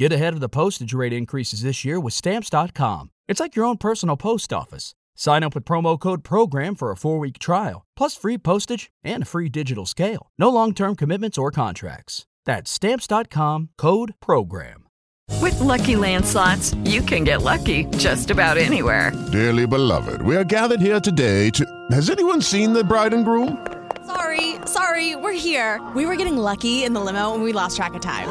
Get ahead of the postage rate increases this year with Stamps.com. It's like your own personal post office. Sign up with promo code PROGRAM for a four week trial, plus free postage and a free digital scale. No long term commitments or contracts. That's Stamps.com code PROGRAM. With Lucky Land slots, you can get lucky just about anywhere. Dearly beloved, we are gathered here today to. Has anyone seen the bride and groom? Sorry, sorry, we're here. We were getting lucky in the limo and we lost track of time.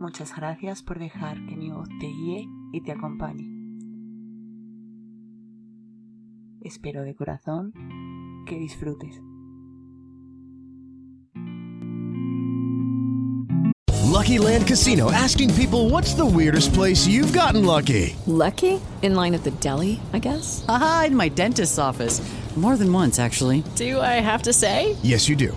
Muchas gracias por dejar que mi voz te guíe y te acompañe. Espero de corazón que disfrutes. Lucky Land Casino asking people what's the weirdest place you've gotten lucky? Lucky? In line at the deli, I guess? Aha, in my dentist's office. More than once, actually. Do I have to say? Yes, you do.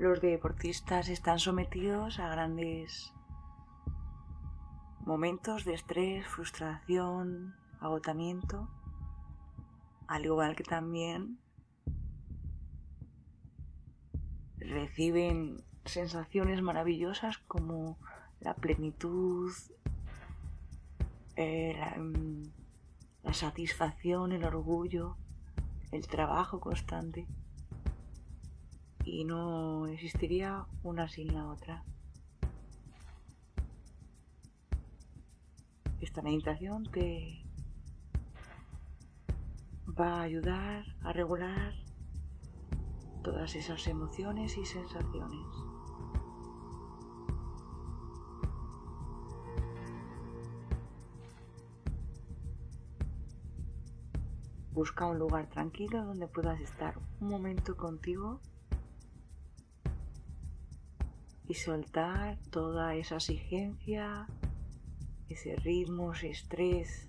Los deportistas están sometidos a grandes momentos de estrés, frustración, agotamiento, al igual que también reciben sensaciones maravillosas como la plenitud, eh, mm, la satisfacción, el orgullo, el trabajo constante. Y no existiría una sin la otra. Esta meditación te va a ayudar a regular todas esas emociones y sensaciones. Busca un lugar tranquilo donde puedas estar un momento contigo y soltar toda esa exigencia, ese ritmo, ese estrés,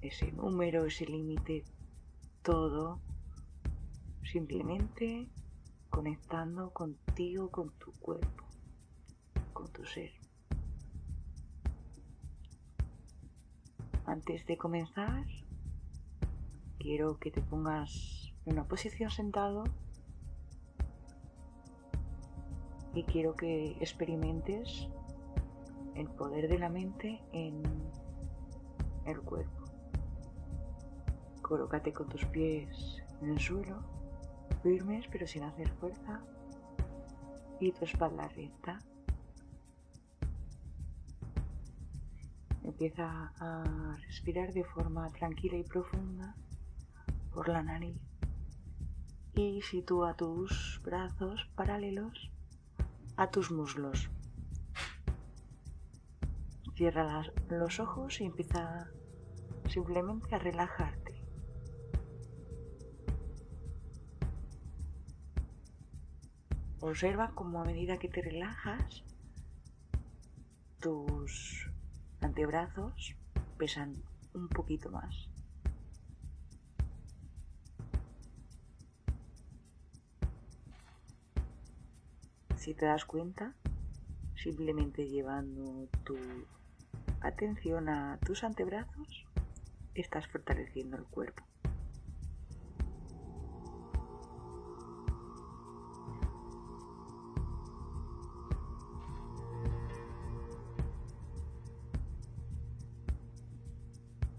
ese número, ese límite, todo simplemente conectando contigo, con tu cuerpo, con tu ser. Antes de comenzar, quiero que te pongas en una posición sentado y quiero que experimentes el poder de la mente en el cuerpo. Colócate con tus pies en el suelo, firmes pero sin hacer fuerza, y tu espalda recta. Empieza a respirar de forma tranquila y profunda por la nariz y sitúa tus brazos paralelos a tus muslos. Cierra los ojos y empieza simplemente a relajarte. Observa cómo a medida que te relajas, tus antebrazos pesan un poquito más. Si te das cuenta, simplemente llevando tu atención a tus antebrazos, estás fortaleciendo el cuerpo.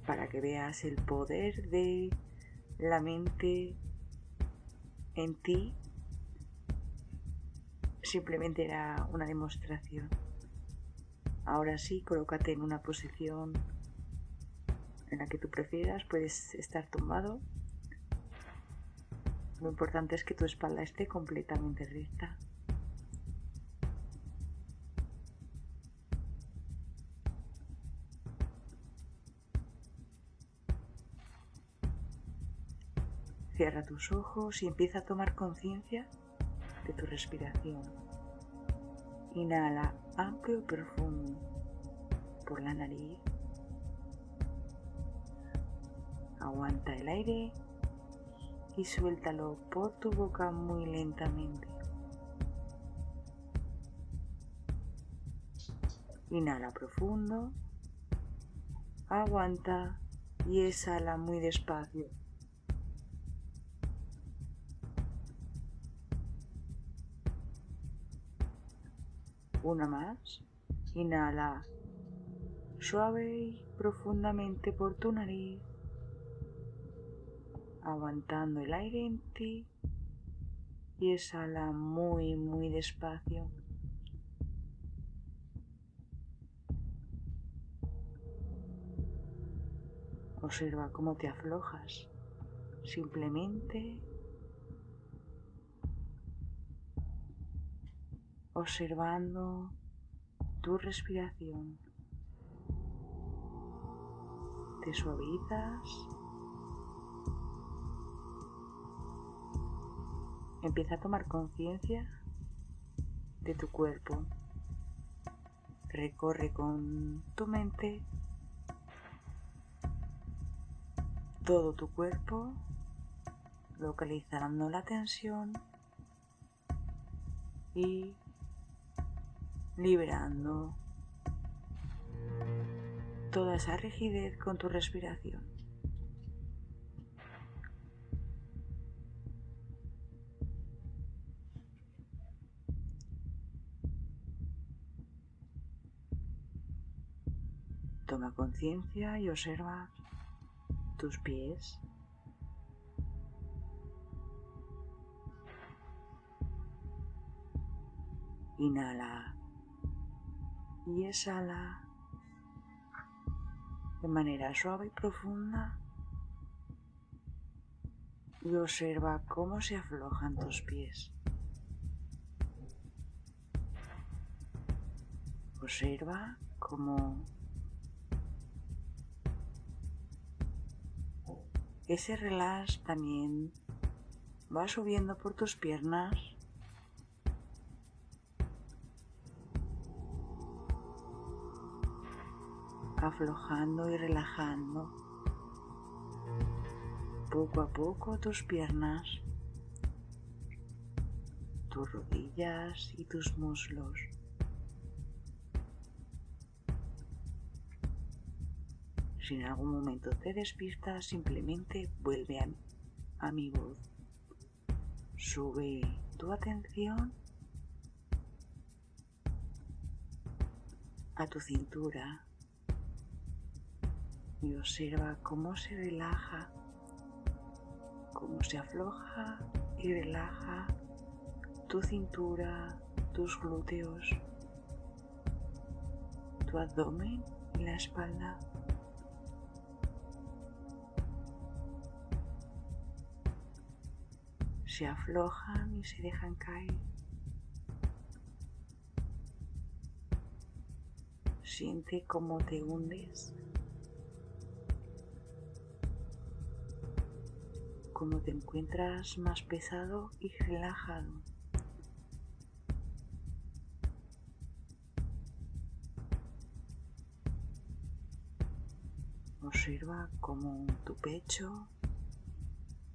Para que veas el poder de la mente en ti simplemente era una demostración. Ahora sí, colócate en una posición en la que tú prefieras, puedes estar tumbado. Lo importante es que tu espalda esté completamente recta. Cierra tus ojos y empieza a tomar conciencia de tu respiración. Inhala amplio y profundo por la nariz. Aguanta el aire y suéltalo por tu boca muy lentamente. Inhala profundo. Aguanta y exhala muy despacio. Una más. Inhala suave y profundamente por tu nariz, aguantando el aire en ti y exhala muy, muy despacio. Observa cómo te aflojas. Simplemente observando tu respiración. Te suavizas. Empieza a tomar conciencia de tu cuerpo. Recorre con tu mente todo tu cuerpo, localizando la tensión y liberando toda esa rigidez con tu respiración. Toma conciencia y observa tus pies. Inhala y exhala de manera suave y profunda y observa cómo se aflojan tus pies. Observa cómo ese relax también va subiendo por tus piernas aflojando y relajando poco a poco tus piernas, tus rodillas y tus muslos. Si en algún momento te despistas, simplemente vuelve a, a mi voz. Sube tu atención a tu cintura y observa cómo se relaja, cómo se afloja y relaja tu cintura, tus glúteos, tu abdomen y la espalda. Se aflojan y se dejan caer. Siente cómo te hundes como te encuentras más pesado y relajado. Observa cómo tu pecho,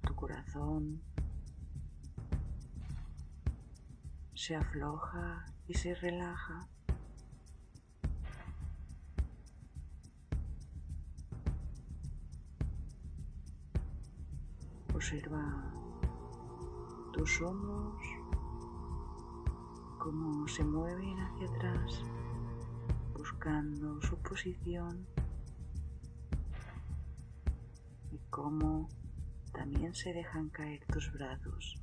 tu corazón se afloja y se relaja. Observa tus hombros, cómo se mueven hacia atrás, buscando su posición y cómo también se dejan caer tus brazos,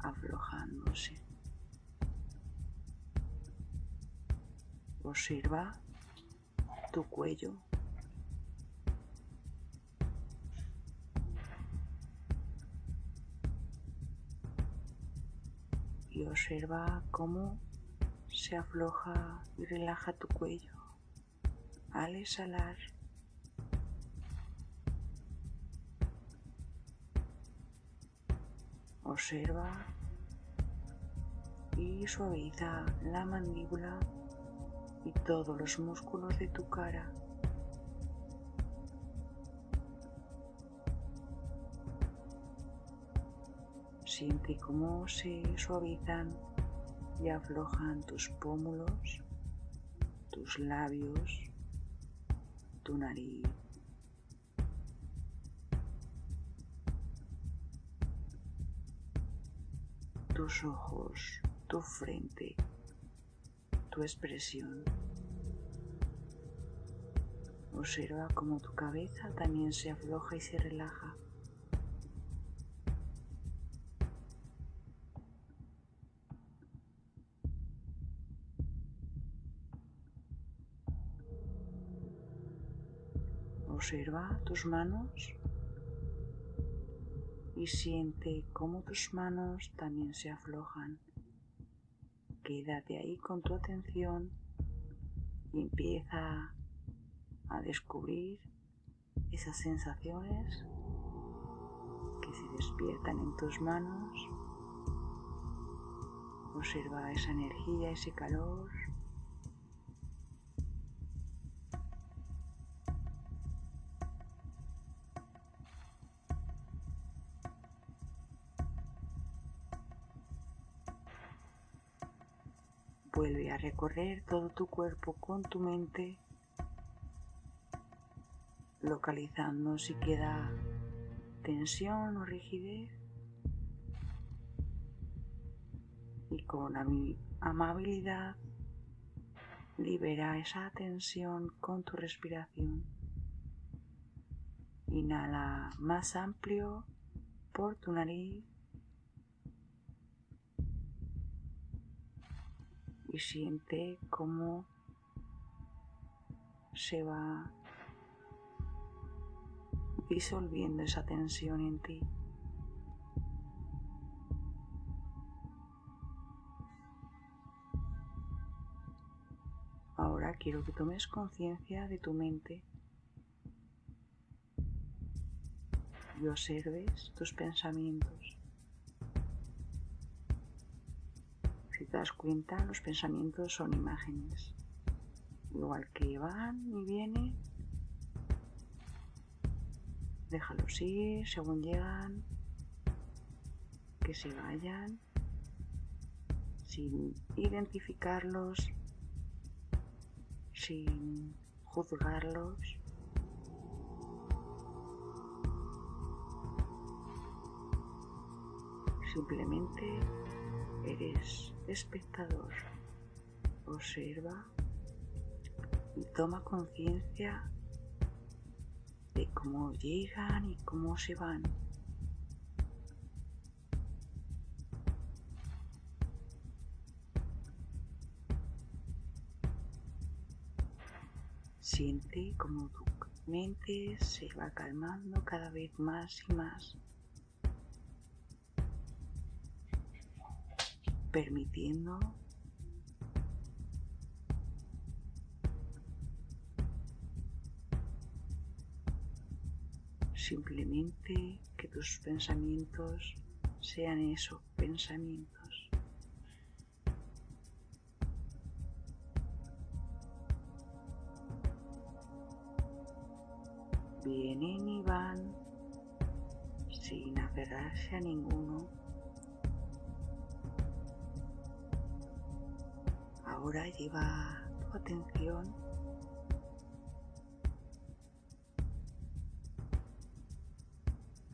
aflojándose. Observa tu cuello Y observa cómo se afloja y relaja tu cuello al exhalar. Observa y suaviza la mandíbula y todos los músculos de tu cara. Siente cómo se suavizan y aflojan tus pómulos, tus labios, tu nariz. tus ojos, tu frente, tu expresión. Observa cómo tu cabeza también se afloja y se relaja. Observa tus manos y siente cómo tus manos también se aflojan. Quédate ahí con tu atención y empieza a descubrir esas sensaciones que se despiertan en tus manos. Observa esa energía, ese calor. Recorrer todo tu cuerpo con tu mente, localizando si queda tensión o rigidez. Y con amabilidad libera esa tensión con tu respiración. Inhala más amplio por tu nariz y siente cómo se va disolviendo esa tensión en ti. Ahora quiero que tomes conciencia de tu mente y observes tus pensamientos. Das cuenta, los pensamientos son imágenes. Igual que van y vienen, déjalos ir según llegan, que se vayan, sin identificarlos, sin juzgarlos. Simplemente eres espectador. Observa y toma conciencia de cómo llegan y cómo se van. Siente como tu mente se va calmando cada vez más y más. Permitiendo simplemente que tus pensamientos sean esos pensamientos. Vienen y van sin aferrarse a ninguno. Ahora lleva tu atención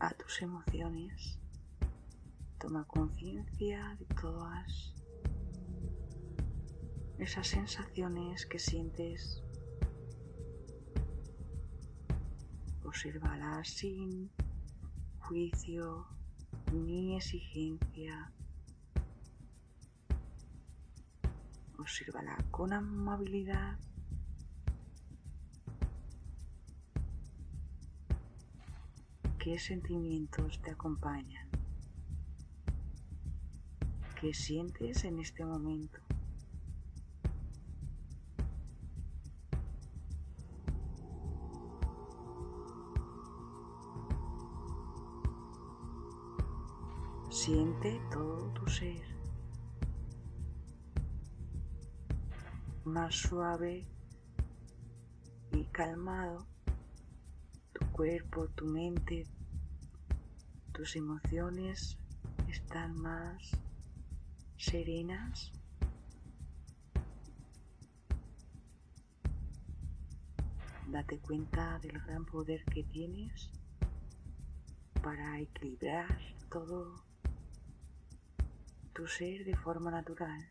a tus emociones. Toma conciencia de todas esas sensaciones que sientes. Obsérvalas sin juicio ni exigencia Obsérvala con amabilidad. ¿Qué sentimientos te acompañan? ¿Qué sientes en este momento? Siente todo tu ser más suave y calmado. Tu cuerpo, tu mente, tus emociones están más serenas. Date cuenta del gran poder que tienes para equilibrar todo tu ser de forma natural.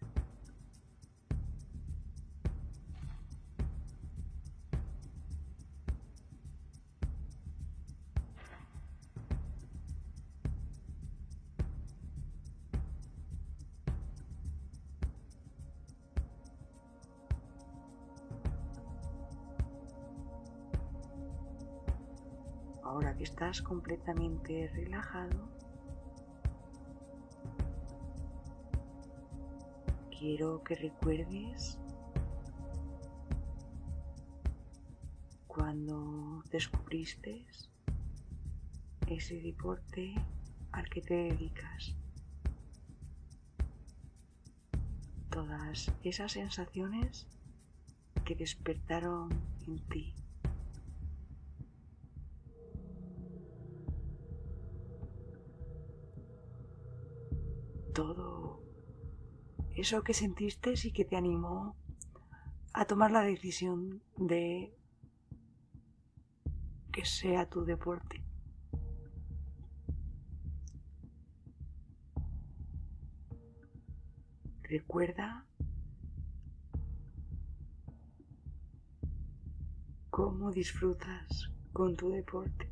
Ahora que estás completamente relajado, quiero que recuerdes cuando descubriste ese deporte al que te dedicas. Todas esas sensaciones que despertaron en ti. Todo eso que sentiste y que te animó a tomar la decisión de que sea tu deporte. Recuerda cómo disfrutas con tu deporte.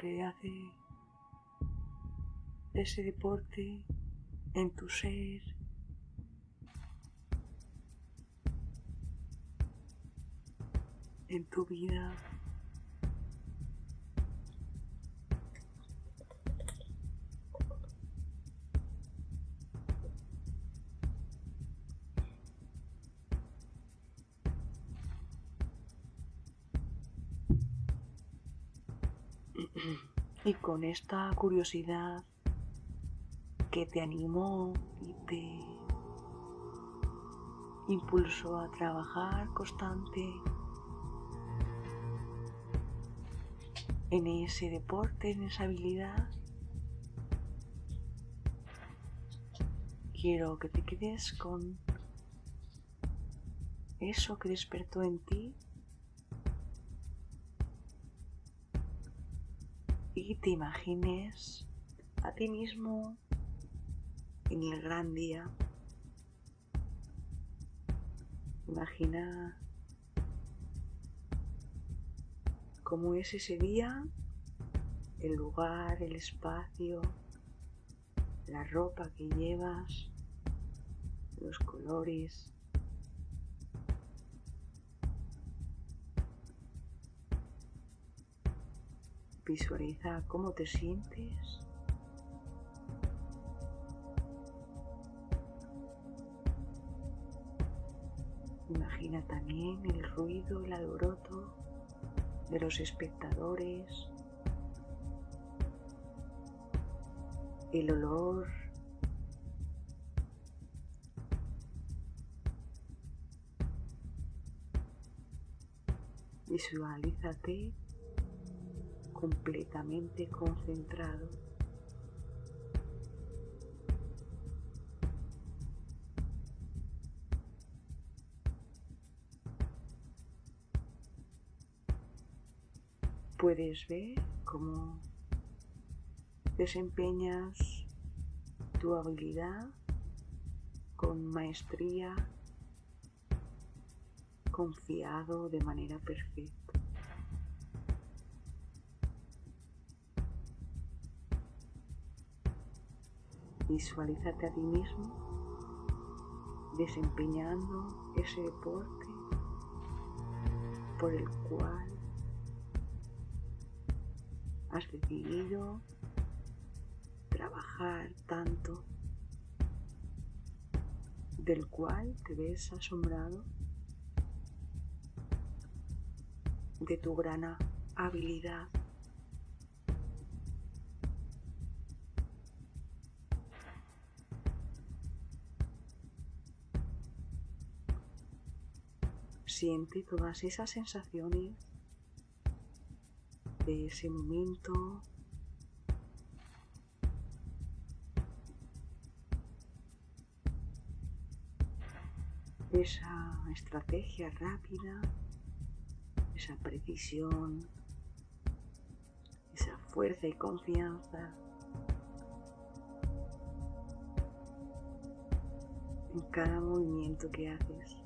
Que hace ese deporte en tu ser. en tu vida. Y con esta curiosidad que te animó y te impulsó a trabajar constante en ese deporte, en esa habilidad, quiero que te quedes con eso que despertó en ti imagines a ti mismo en el gran día. Imagina cómo es ese día, el lugar, el espacio, la ropa que llevas, los colores. Visualiza cómo te sientes. Imagina también el ruido, el alboroto de los espectadores, el olor, visualízate completamente concentrado. Puedes ver cómo desempeñas tu habilidad con maestría, confiado de manera perfecta. Visualízate a ti mismo desempeñando ese deporte por el cual has decidido trabajar tanto, del cual te ves asombrado de tu gran habilidad. Siente todas esas sensaciones de ese momento. Esa estrategia rápida, esa precisión, esa fuerza y confianza en cada movimiento que haces.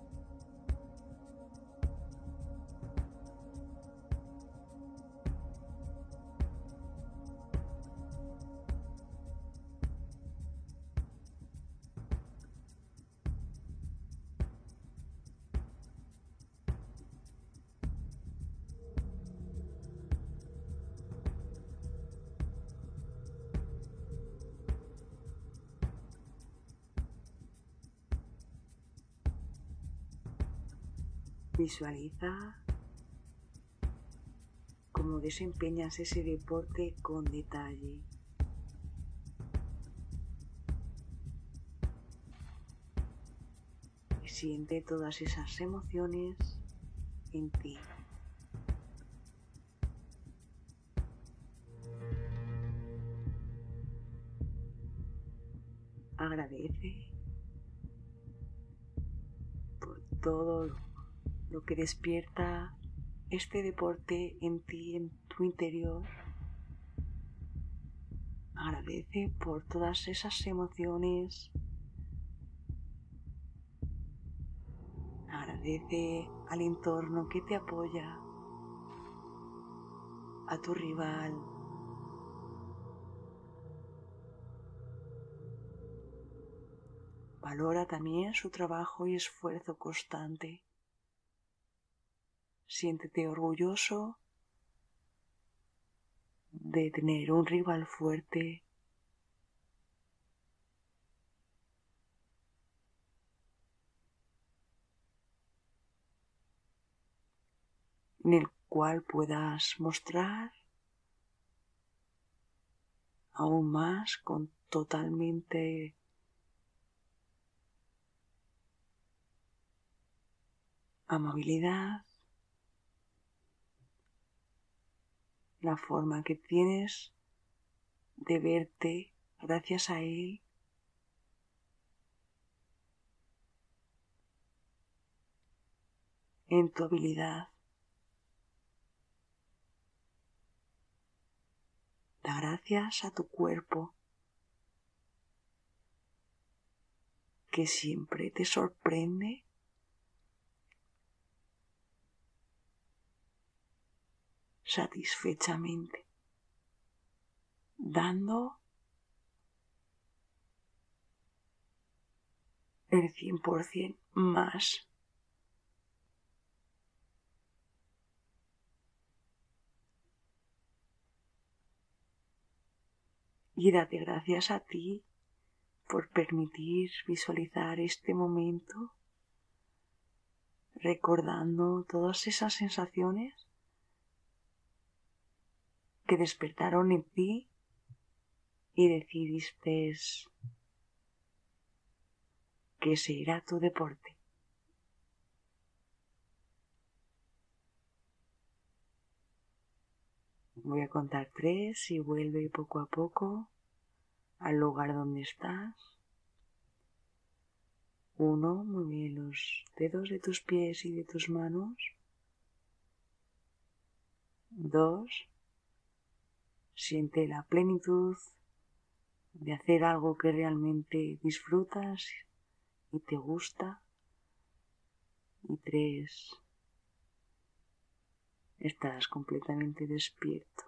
Visualiza cómo desempeñas ese deporte con detalle. Y siente todas esas emociones en ti. Agradece por todo lo que despierta este deporte en ti, en tu interior. Agradece por todas esas emociones. Agradece al entorno que te apoya, a tu rival. Valora también su trabajo y esfuerzo constante. Siéntete orgulloso de tener un rival fuerte. en el cual puedas mostrar aún más con totalmente amabilidad la forma que tienes de verte gracias a Él. en tu habilidad. Da gracias a tu cuerpo que siempre te sorprende satisfechamente, dando el 100% más. Y date gracias a ti por permitir visualizar este momento, recordando todas esas sensaciones que despertaron en ti y decidiste que será tu deporte. Voy a contar tres y vuelve poco a poco al lugar donde estás. Uno, mueve los dedos de tus pies y de tus manos. Dos, Siente la plenitud de hacer algo que realmente disfrutas y te gusta. Y tres, estás completamente despierto.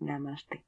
Namaste.